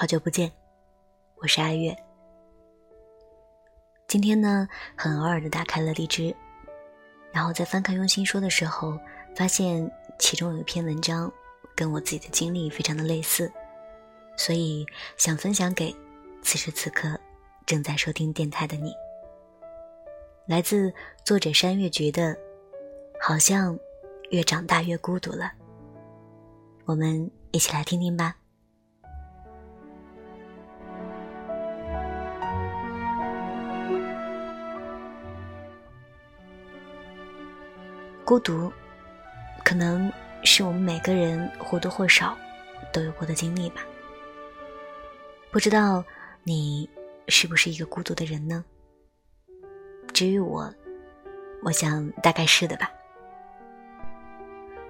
好久不见，我是阿月。今天呢，很偶尔的打开了荔枝，然后在翻看用心说的时候，发现其中有一篇文章跟我自己的经历非常的类似，所以想分享给此时此刻正在收听电台的你。来自作者山月菊的，好像越长大越孤独了。我们一起来听听吧。孤独，可能是我们每个人或多或少都有过的经历吧。不知道你是不是一个孤独的人呢？至于我，我想大概是的吧。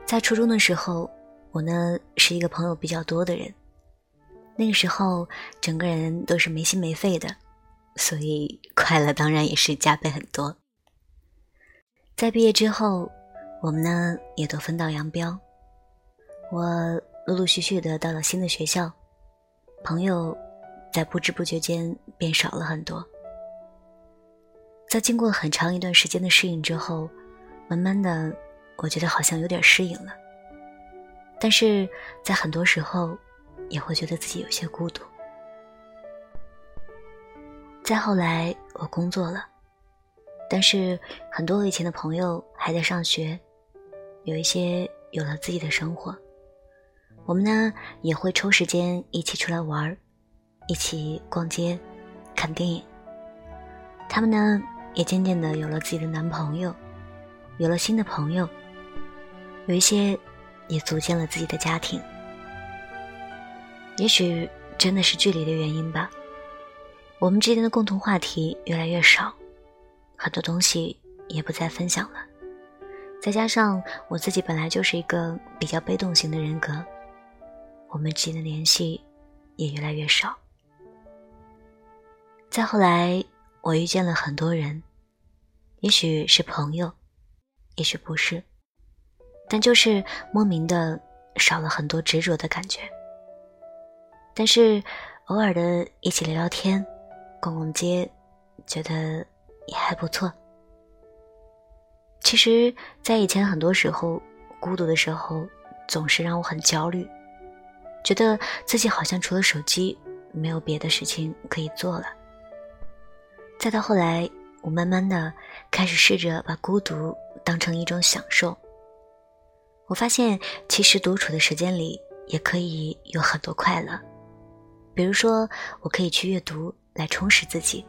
在初中的时候，我呢是一个朋友比较多的人。那个时候，整个人都是没心没肺的，所以快乐当然也是加倍很多。在毕业之后，我们呢也都分道扬镳。我陆陆续续的到了新的学校，朋友在不知不觉间变少了很多。在经过很长一段时间的适应之后，慢慢的，我觉得好像有点适应了。但是在很多时候，也会觉得自己有些孤独。再后来，我工作了，但是很多以前的朋友还在上学，有一些有了自己的生活。我们呢也会抽时间一起出来玩儿，一起逛街、看电影。他们呢。也渐渐的有了自己的男朋友，有了新的朋友，有一些也组建了自己的家庭。也许真的是距离的原因吧，我们之间的共同话题越来越少，很多东西也不再分享了。再加上我自己本来就是一个比较被动型的人格，我们之间的联系也越来越少。再后来。我遇见了很多人，也许是朋友，也许不是，但就是莫名的少了很多执着的感觉。但是偶尔的一起聊聊天、逛逛街，觉得也还不错。其实，在以前很多时候孤独的时候，总是让我很焦虑，觉得自己好像除了手机没有别的事情可以做了。再到后来，我慢慢的开始试着把孤独当成一种享受。我发现，其实独处的时间里也可以有很多快乐。比如说，我可以去阅读来充实自己；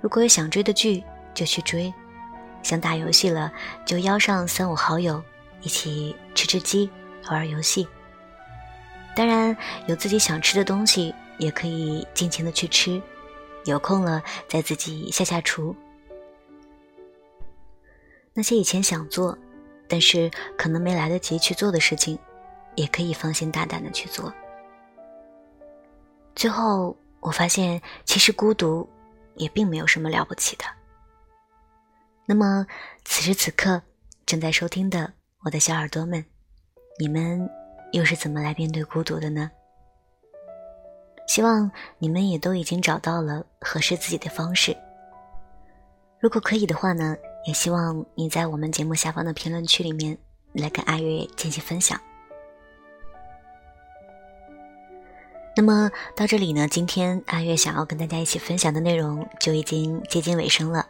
如果有想追的剧，就去追；想打游戏了，就邀上三五好友一起吃吃鸡、玩玩游戏。当然，有自己想吃的东西，也可以尽情的去吃。有空了再自己下下厨。那些以前想做，但是可能没来得及去做的事情，也可以放心大胆的去做。最后我发现，其实孤独也并没有什么了不起的。那么此时此刻正在收听的我的小耳朵们，你们又是怎么来面对孤独的呢？希望你们也都已经找到了合适自己的方式。如果可以的话呢，也希望你在我们节目下方的评论区里面来跟阿月进行分享。那么到这里呢，今天阿月想要跟大家一起分享的内容就已经接近尾声了。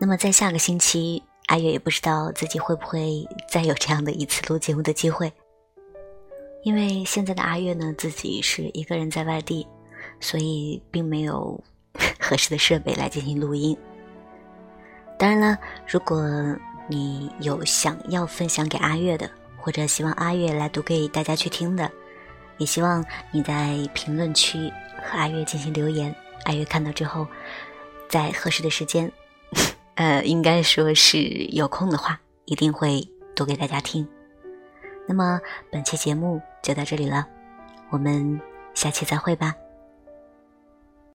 那么在下个星期，阿月也不知道自己会不会再有这样的一次录节目的机会。因为现在的阿月呢，自己是一个人在外地，所以并没有 合适的设备来进行录音。当然了，如果你有想要分享给阿月的，或者希望阿月来读给大家去听的，也希望你在评论区和阿月进行留言。阿月看到之后，在合适的时间，呃，应该说是有空的话，一定会读给大家听。那么本期节目就到这里了，我们下期再会吧。